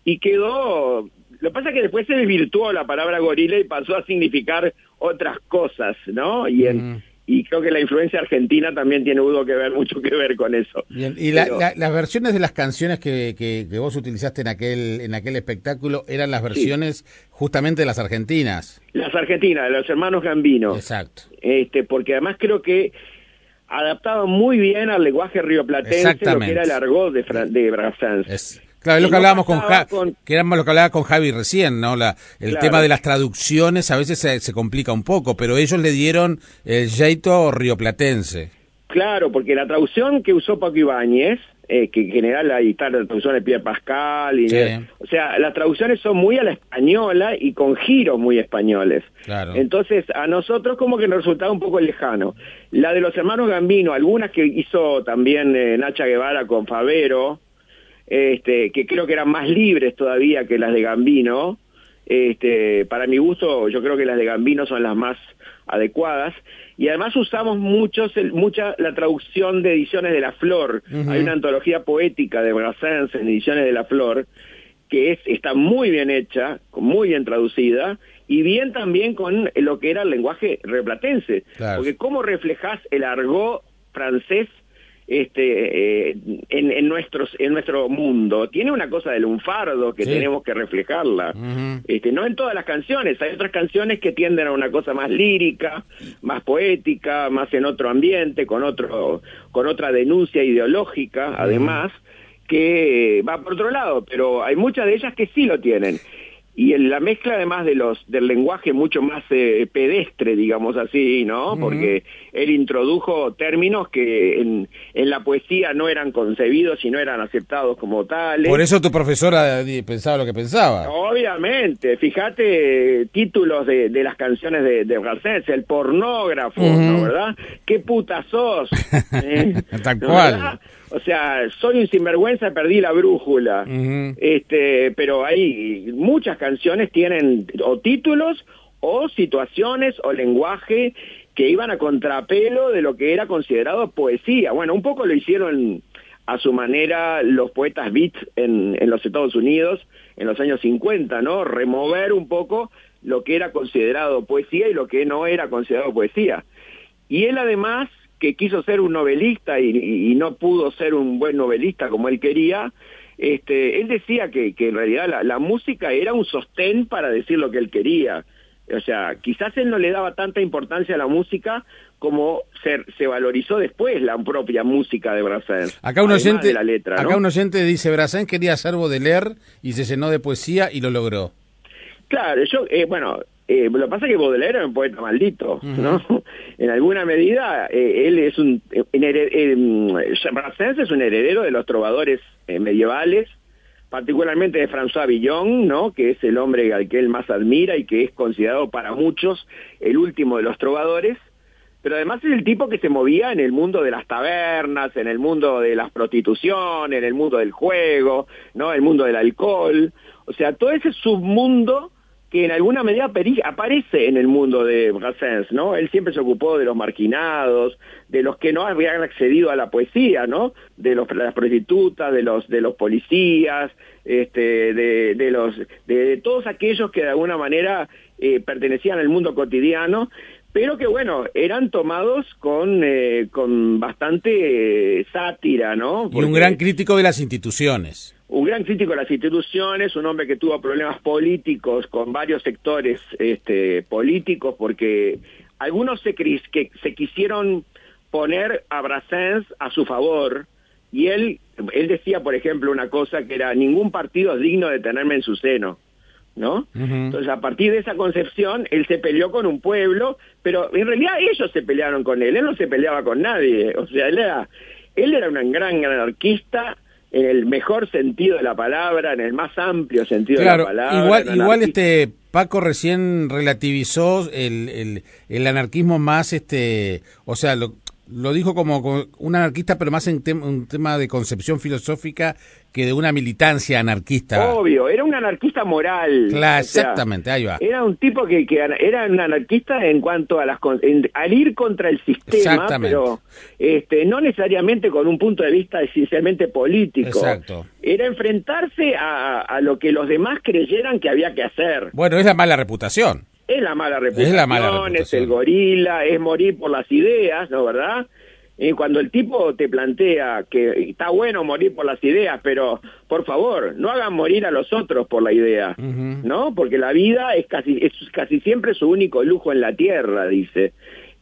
y quedó... Lo que pasa es que después se desvirtuó la palabra gorila y pasó a significar otras cosas, ¿no? Y en, y creo que la influencia argentina también tiene que ver mucho que ver con eso. ¿Y las versiones de las canciones que, que, vos utilizaste en aquel en aquel espectáculo eran las versiones justamente de las argentinas? Las argentinas, de los hermanos Gambino. Exacto. Este, porque además creo que adaptaban muy bien al lenguaje rioplatense lo que era el argot de, de Brassens. Claro, es lo que hablábamos con, que era lo que hablaba con Javi recién, ¿no? La, el tema de las traducciones a veces se, complica un poco, pero ellos le dieron el jeito rioplatense. Claro, porque la traducción que usó Paco Ibáñez, eh, que en general ahí está la traducción de Pierre Pascal, y, o sea, las traducciones son muy a la española y con giros muy españoles. Claro. Entonces, a nosotros como que nos resultaba un poco lejano. La de los hermanos Gambino, algunas que hizo también eh, Nacha Guevara con Favero, este, que creo que eran más libres todavía que las de Gambino. Este, para mi gusto, yo creo que las de Gambino son las más adecuadas. Y además usamos muchos, mucha la traducción de Ediciones de la Flor. Hay una antología poética de Brassens en Ediciones de la Flor que es, está muy bien hecha, muy bien traducida, y bien también con lo que era el lenguaje replatense. Porque cómo reflejas el argot francés este, eh, en, en, nuestros, en nuestro mundo. Tiene una cosa de lunfardo que tenemos que reflejarla. este, no en todas las canciones, hay otras canciones que tienden a una cosa más lírica, más poética, más en otro ambiente, con, otro, con otra denuncia ideológica, además, que va por otro lado, pero hay muchas de ellas que sí lo tienen y la mezcla además de los del lenguaje mucho más eh, pedestre digamos así no porque él introdujo términos que en, en, la poesía no eran concebidos y no eran aceptados como tales. Por eso tu profesora pensaba lo que pensaba. Obviamente fíjate títulos de, de las canciones de, de Garcés el pornógrafo ¿no verdad qué puta sos ¿Eh? tal cual o sea, soy un sinvergüenza, perdí la brújula. Este, pero hay muchas canciones tienen o títulos o situaciones o lenguaje que iban a contrapelo de lo que era considerado poesía. Bueno, un poco lo hicieron a su manera los poetas beats en, en los Estados Unidos en los años 50, ¿no? Remover un poco lo que era considerado poesía y lo que no era considerado poesía. Y él además que quiso ser un novelista y, no pudo ser un buen novelista como él quería, este, él decía que, que en realidad la, música era un sostén para decir lo que él quería. O sea, quizás él no le daba tanta importancia a la música como se, se valorizó después la propia música de Brassens. Acá un oyente, la letra, acá un oyente dice, Brassens quería ser leer y se llenó de poesía y lo logró. Claro, yo, eh, bueno, eh, lo que pasa es que Baudelaire era un poeta maldito, ¿no? en alguna medida, eh, él es un... Eh, es un heredero de los trovadores eh, medievales, particularmente de François Villon, ¿no? que es el hombre al que él más admira y que es considerado para muchos el último de los trovadores, pero además es el tipo que se movía en el mundo de las tabernas, en el mundo de la prostitución, en el mundo del juego, ¿no? el mundo del alcohol, o sea, todo ese submundo que en alguna medida aparece en el mundo de Brassens, ¿no? Él siempre se ocupó de los marginados, de los que no habían accedido a la poesía, ¿no? De las prostitutas, de los, policías, este, de, todos aquellos que de alguna manera eh, pertenecían al mundo cotidiano, pero que bueno, eran tomados con, eh, con bastante eh, sátira, ¿no? y un gran crítico de las instituciones un gran crítico de las instituciones, un hombre que tuvo problemas políticos con varios sectores este, políticos, porque algunos se, que se quisieron poner a Brassens a su favor, y él, él decía, por ejemplo, una cosa que era, ningún partido es digno de tenerme en su seno. ¿No? Entonces, a partir de esa concepción, él se peleó con un pueblo, pero en realidad ellos se pelearon con él, él no se peleaba con nadie, o sea, él era, él era un gran anarquista, en el mejor sentido de la palabra, en el más amplio sentido de la palabra. Igual, igual este Paco recién relativizó el, el, el, anarquismo más, este, o sea, lo, lo dijo como un anarquista, pero más en un tema de concepción filosófica que de una militancia anarquista. Obvio, era un anarquista moral. Claro, exactamente, ahí va. Era un tipo que, que era un anarquista en cuanto a las al ir contra el sistema, pero este, no necesariamente con un punto de vista esencialmente político. Exacto. Era enfrentarse a, a lo que los demás creyeran que había que hacer. Bueno, es la mala reputación es la mala reputación, es, la mala reputación. es el gorila, es morir por las ideas, ¿no verdad? Y cuando el tipo te plantea que está bueno morir por las ideas, pero por favor, no hagan morir a los otros por la idea, ¿no? Porque la vida es casi, es casi siempre su único lujo en la tierra, dice.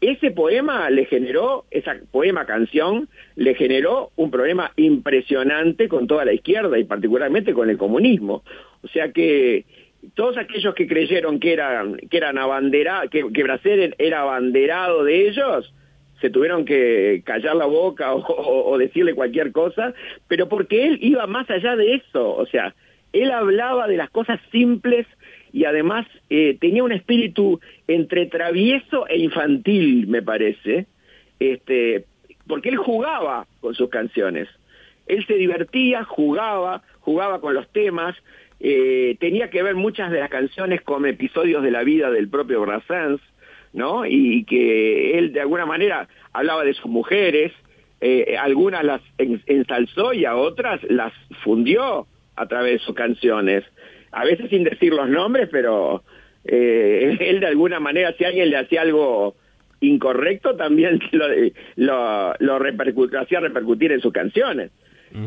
Ese poema le generó, esa poema canción, le generó un problema impresionante con toda la izquierda y particularmente con el comunismo. O sea que todos aquellos que creyeron que eran que eran abandera, que, que era abanderado de ellos se tuvieron que callar la boca o, decirle cualquier cosa, pero porque él iba más allá de eso, o sea, él hablaba de las cosas simples y además eh, tenía un espíritu entre travieso e infantil, me parece, este, porque él jugaba con sus canciones, él se divertía, jugaba, jugaba con los temas, eh, tenía que ver muchas de las canciones con episodios de la vida del propio Brassens, ¿no? Y, que él de alguna manera hablaba de sus mujeres, eh, algunas las ensalzó y a otras las fundió a través de sus canciones, a veces sin decir los nombres, pero eh, él de alguna manera, si alguien le hacía algo incorrecto, también lo, lo, lo hacía repercutir en sus canciones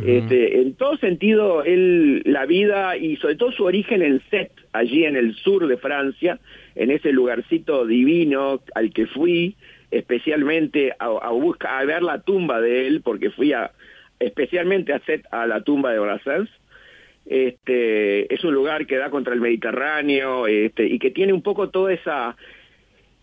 este, en todo sentido, él, la vida y sobre todo su origen en Set, allí en el sur de Francia, en ese lugarcito divino al que fui especialmente a, a, a ver la tumba de él, porque fui a, especialmente a Set, a la tumba de Brassens. Este, es un lugar que da contra el Mediterráneo este, y que tiene un poco toda esa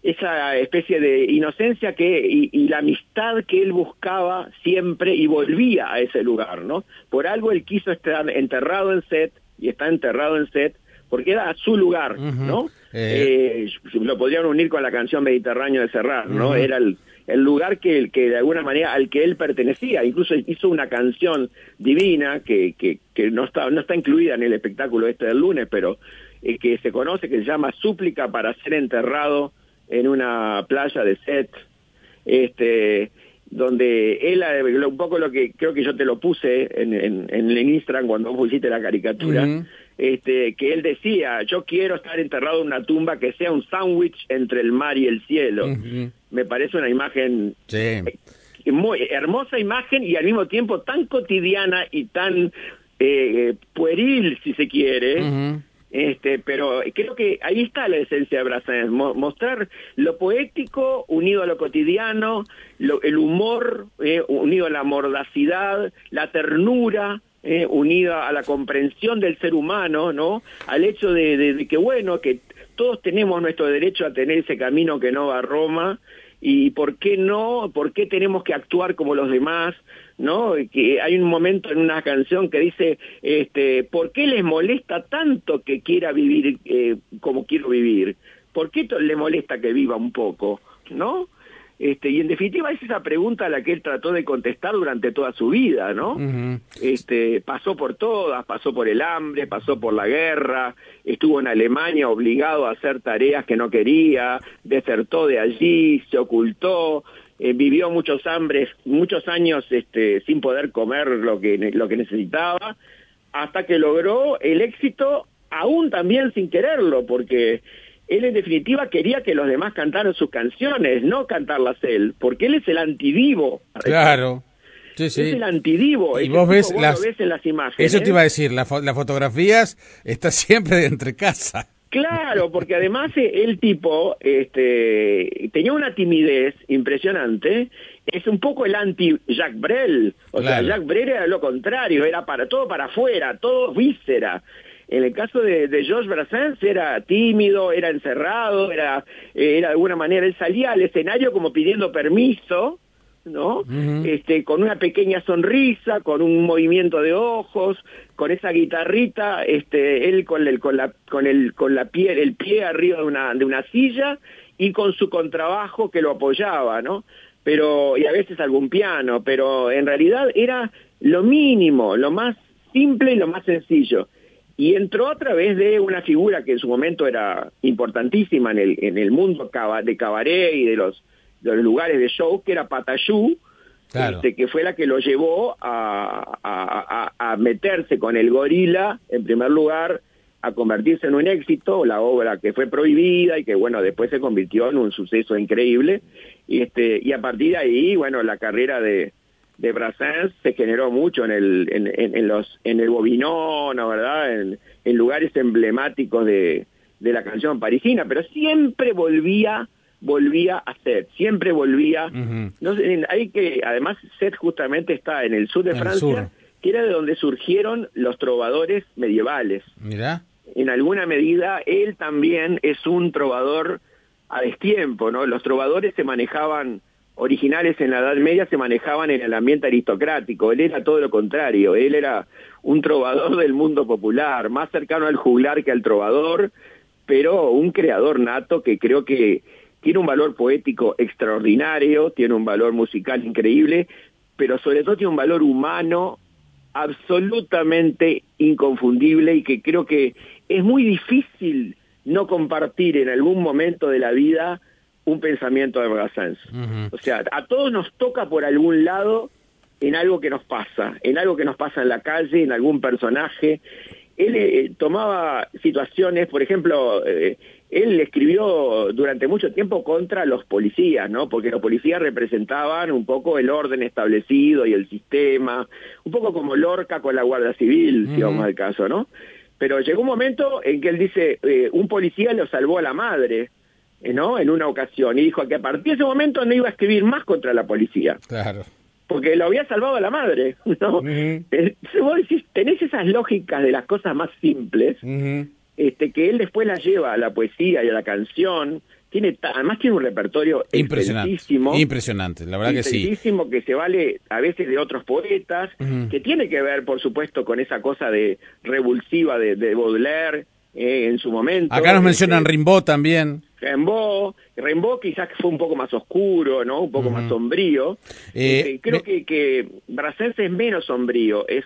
esa especie de inocencia que y, la amistad que él buscaba siempre y volvía a ese lugar, ¿no? Por algo él quiso estar enterrado en Set y está enterrado en Set porque era su lugar, ¿no? Eh. Eh, lo podrían unir con la canción Mediterráneo de Serrat, ¿no? Era el, el lugar que, que de alguna manera al que él pertenecía. Incluso hizo una canción divina que, que, que no, está, no está incluida en el espectáculo este del lunes, pero eh, que se conoce, que se llama Súplica para ser enterrado en una playa de Set, este, donde él, un poco lo que creo que yo te lo puse en, en, en el Instagram cuando vos hiciste la caricatura, este, que él decía, yo quiero estar enterrado en una tumba que sea un sándwich entre el mar y el cielo. Me parece una imagen muy hermosa imagen y al mismo tiempo tan cotidiana y tan eh, pueril, si se quiere, este, pero creo que ahí está la esencia de Brassens, mostrar lo poético unido a lo cotidiano, el humor eh, unido a la mordacidad, la ternura, eh, unida a la comprensión del ser humano, ¿no? Al hecho de, de, que, bueno, que todos tenemos nuestro derecho a tener ese camino que no va a Roma, y por qué no, por qué tenemos que actuar como los demás, ¿no? Que hay un momento en una canción que dice, este, ¿por qué les molesta tanto que quiera vivir eh, como quiero vivir? ¿Por qué le molesta que viva un poco? ¿No? Este, y en definitiva es esa pregunta a la que él trató de contestar durante toda su vida, ¿no? este, pasó por todas, pasó por el hambre, pasó por la guerra, estuvo en Alemania obligado a hacer tareas que no quería, desertó de allí, se ocultó, eh, vivió muchos hambres, muchos años este, sin poder comer lo que, lo que necesitaba, hasta que logró el éxito aún también sin quererlo, porque él en definitiva quería que los demás cantaran sus canciones, no cantarlas él, porque él es el antidivo. Claro. Sí, sí. Es el antidivo. Y vos, ves, las, en las imágenes. Eso te iba a decir, las fotografías está siempre de entre casa. Claro, porque además eh, el tipo este, tenía una timidez impresionante. Es un poco el anti-Jacques Brel. O sea, Jacques Brel era lo contrario, era para todo para afuera, todo víscera. En el caso de, de Georges Brassens era tímido, era encerrado, era, era de alguna manera, él salía al escenario como pidiendo permiso, ¿no? Este, con una pequeña sonrisa, con un movimiento de ojos, con esa guitarrita, este, él con el, con la, con el, con la pie, el pie arriba de una, de una silla y con su contrabajo que lo apoyaba, ¿no? pero y a veces algún piano, pero en realidad era lo mínimo, lo más simple y lo más sencillo. Y entró a través de una figura que en su momento era importantísima en el, en el mundo de cabaret y de los, de los lugares de show, que era Patayú, este, que fue la que lo llevó a, a, a, meterse con el gorila, en primer lugar, a convertirse en un éxito, la obra que fue prohibida y que bueno, después se convirtió en un suceso increíble. Y, este, y a partir de ahí, bueno, la carrera de, de Brassens se generó mucho en el, en, en, los, en el Bobinón, ¿verdad? En, en lugares emblemáticos de, de la canción parisina, pero siempre volvía volvía a Seth, siempre volvía. no hay que, además, Seth justamente está en el sur de Francia, que era de donde surgieron los trovadores medievales. Mira. En alguna medida, él también es un trovador a destiempo, ¿no? Los trovadores se manejaban originales en la Edad Media se manejaban en el ambiente aristocrático. Él era todo lo contrario. Él era un trovador del mundo popular, más cercano al juglar que al trovador, pero un creador nato que creo que tiene un valor poético extraordinario, tiene un valor musical increíble, pero sobre todo tiene un valor humano absolutamente inconfundible y que creo que es muy difícil no compartir en algún momento de la vida un pensamiento de Brassens. O sea, a todos nos toca por algún lado en algo que nos pasa, en algo que nos pasa en la calle, en algún personaje. Él eh, tomaba situaciones, por ejemplo, eh, él escribió durante mucho tiempo contra los policías, ¿no? Porque los policías representaban un poco el orden establecido y el sistema, un poco como Lorca con la Guardia Civil, si vamos al caso, ¿no? Pero llegó un momento en que él dice, eh, un policía lo salvó a la madre, ¿no? En una ocasión, y dijo que a partir de ese momento no iba a escribir más contra la policía. Claro. Porque lo había salvado a la madre, ¿no? Eh, vos decís, tenés esas lógicas de las cosas más simples, este, que él después las lleva a la poesía y a la canción, tiene además tiene un repertorio impresionante impresionante la verdad que sí. Que se vale a veces de otros poetas que tiene que ver por supuesto con esa cosa de revulsiva de, de Baudelaire eh, en su momento. Acá nos mencionan este, Rimbaud también. Rimbaud, Rimbaud quizás fue un poco más oscuro, ¿no? Un poco más sombrío. Eh, este, creo que, que Brassens es menos sombrío, es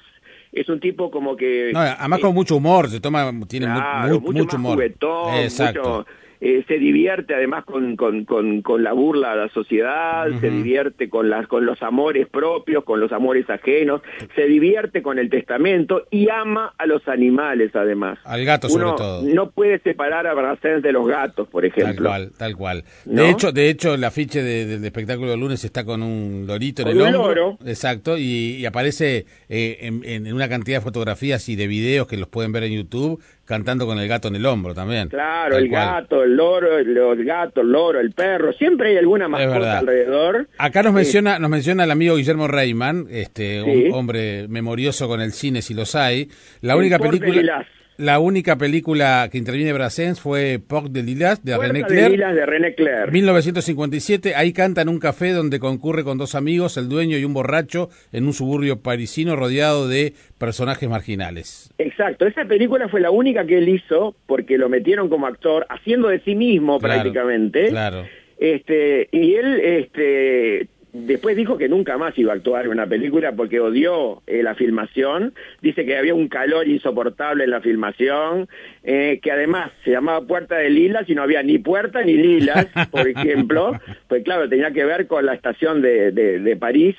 es un tipo como que... además con mucho humor, se toma, tiene mucho, humor. Exacto. Eh, se divierte además con, con, con, la burla a la sociedad, se divierte con, las, con los amores propios, con los amores ajenos, se divierte con el testamento y ama a los animales además. Al gato sobre todo. No puede separar a Brassens de los gatos, por ejemplo. Tal cual, tal cual. De hecho, de hecho, el afiche del espectáculo del lunes está con un lorito en el hombro. Exacto, y, aparece eh, en, en, una cantidad de fotografías y de videos que los pueden ver en YouTube cantando con el gato en el hombro también. Claro, el gato, el loro, el, gato, el loro, el perro, siempre hay alguna mascota alrededor. Acá nos menciona, nos menciona el amigo Guillermo Reyman, este, un hombre memorioso con el cine si los hay. La única película la única película que interviene Brassens fue Porc de Lilas de René Clair. de René Clair. 1957. Ahí canta en un café donde concurre con dos amigos, el dueño y un borracho, en un suburbio parisino rodeado de personajes marginales. Exacto. Esa película fue la única que él hizo porque lo metieron como actor, haciendo de sí mismo prácticamente. Claro. Este, y él este, Después dijo que nunca más iba a actuar en una película porque odió eh, la filmación. Dice que había un calor insoportable en la filmación, eh, que además se llamaba Puerta de Lilas y no había ni puerta ni lilas, por ejemplo. Pues claro, tenía que ver con la estación de, de, de París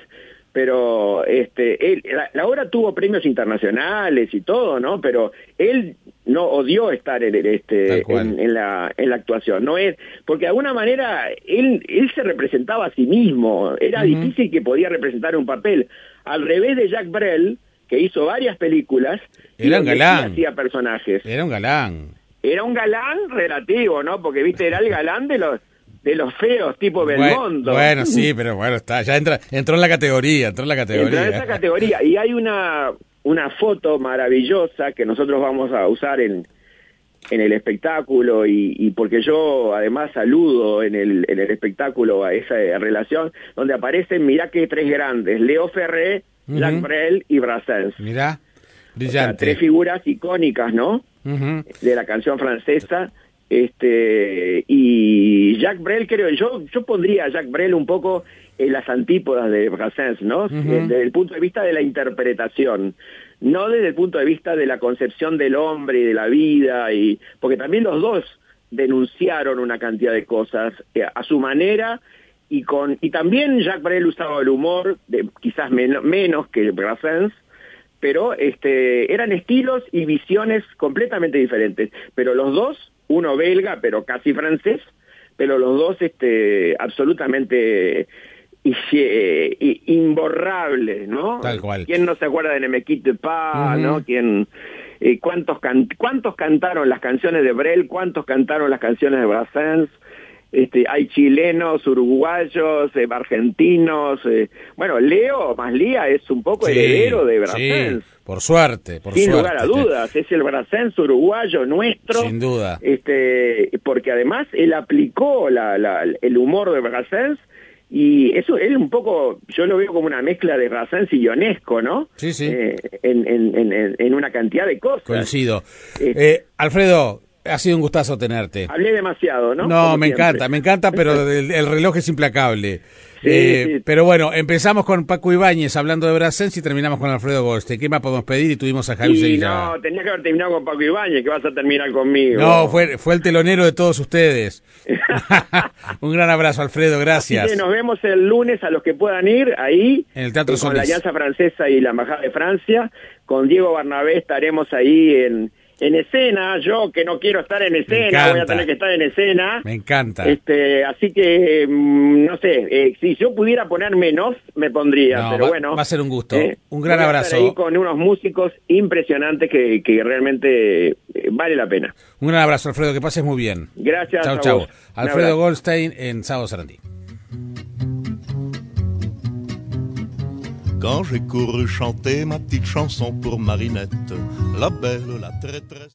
pero este él, la, obra tuvo premios internacionales y todo no pero él no odió estar en este en, la en la actuación no es porque de alguna manera él él se representaba a sí mismo. Era difícil que podía representar un papel. Al revés de Jacques Brel que hizo varias películas era un galán. hacía personajes. Era un galán. Era un galán relativo no porque viste era el galán de los de los feos tipo Belmondo. Bueno, sí, pero bueno, está, ya entra, entró en la categoría, entró en la categoría. Entró en esa categoría. Y hay una, una foto maravillosa que nosotros vamos a usar en, en el espectáculo y, y porque yo además saludo en el, en el espectáculo a esa relación donde aparecen, mirá que tres grandes, Leo Ferré, Jacques Brel y Brassens. Mirá, brillante. tres figuras icónicas, ¿no? De la canción francesa Este, y Jacques Brel, creo, yo, yo pondría a Jacques Brel un poco en las antípodas de Brassens, ¿no? Desde el punto de vista de la interpretación, no desde el punto de vista de la concepción del hombre y de la vida, y porque también los dos denunciaron una cantidad de cosas eh, a su manera y con y también Jacques Brel usaba el humor de, quizás menos que Brassens pero este eran estilos y visiones completamente diferentes pero los dos uno belga, pero casi francés, pero los dos este, absolutamente imborrables, ¿no? Tal cual. ¿Quién no se acuerda de Nemequite Pa, ¿no? ¿Quién, eh, cuántos, ¿Cuántos cantaron las canciones de Brel? ¿Cuántos cantaron las canciones de Brassens? Este, hay chilenos, uruguayos, eh, argentinos. Eh, bueno, Leo más Lía es un poco heredero de Brassens. por suerte, por Sin lugar a dudas, es el Brassens uruguayo nuestro. Sin duda. Este, porque además él aplicó la, la, el humor de Brassens y eso él un poco, yo lo veo como una mezcla de Brassens y Ionesco, ¿no? Sí, sí. Eh, en, en, en, una cantidad de cosas. Coincido. Eh, Alfredo, ha sido un gustazo tenerte. Hablé demasiado, ¿no? No, me encanta, me encanta, pero el, reloj es implacable. Eh, pero bueno, empezamos con Paco Ibáñez hablando de Brassens y terminamos con Alfredo Goste. ¿Qué más podemos pedir? Y tuvimos a Jaime No, tenías que haber terminado con Paco Ibáñez, que vas a terminar conmigo. No, fue, fue el telonero de todos ustedes. un gran abrazo, Alfredo, gracias. nos vemos el lunes a los que puedan ir ahí. En el Teatro Con la Alianza Francesa y la Embajada de Francia. Con Diego Barnabé estaremos ahí en en escena, yo que no quiero estar en escena, voy a tener que estar en escena. Me encanta. Este, así que, mm, no sé, eh, si yo pudiera poner menos, me pondría, pero bueno. Va a ser un gusto. Eh, un gran abrazo. ahí con unos músicos impresionantes que, que realmente eh, vale la pena. Un gran abrazo, Alfredo, que pases muy bien. Gracias. Chao, chao. Alfredo Goldstein en Sábado Sarandí. Quand j'ai couru chanter ma petite chanson pour Marinette, la belle, la traîtresse.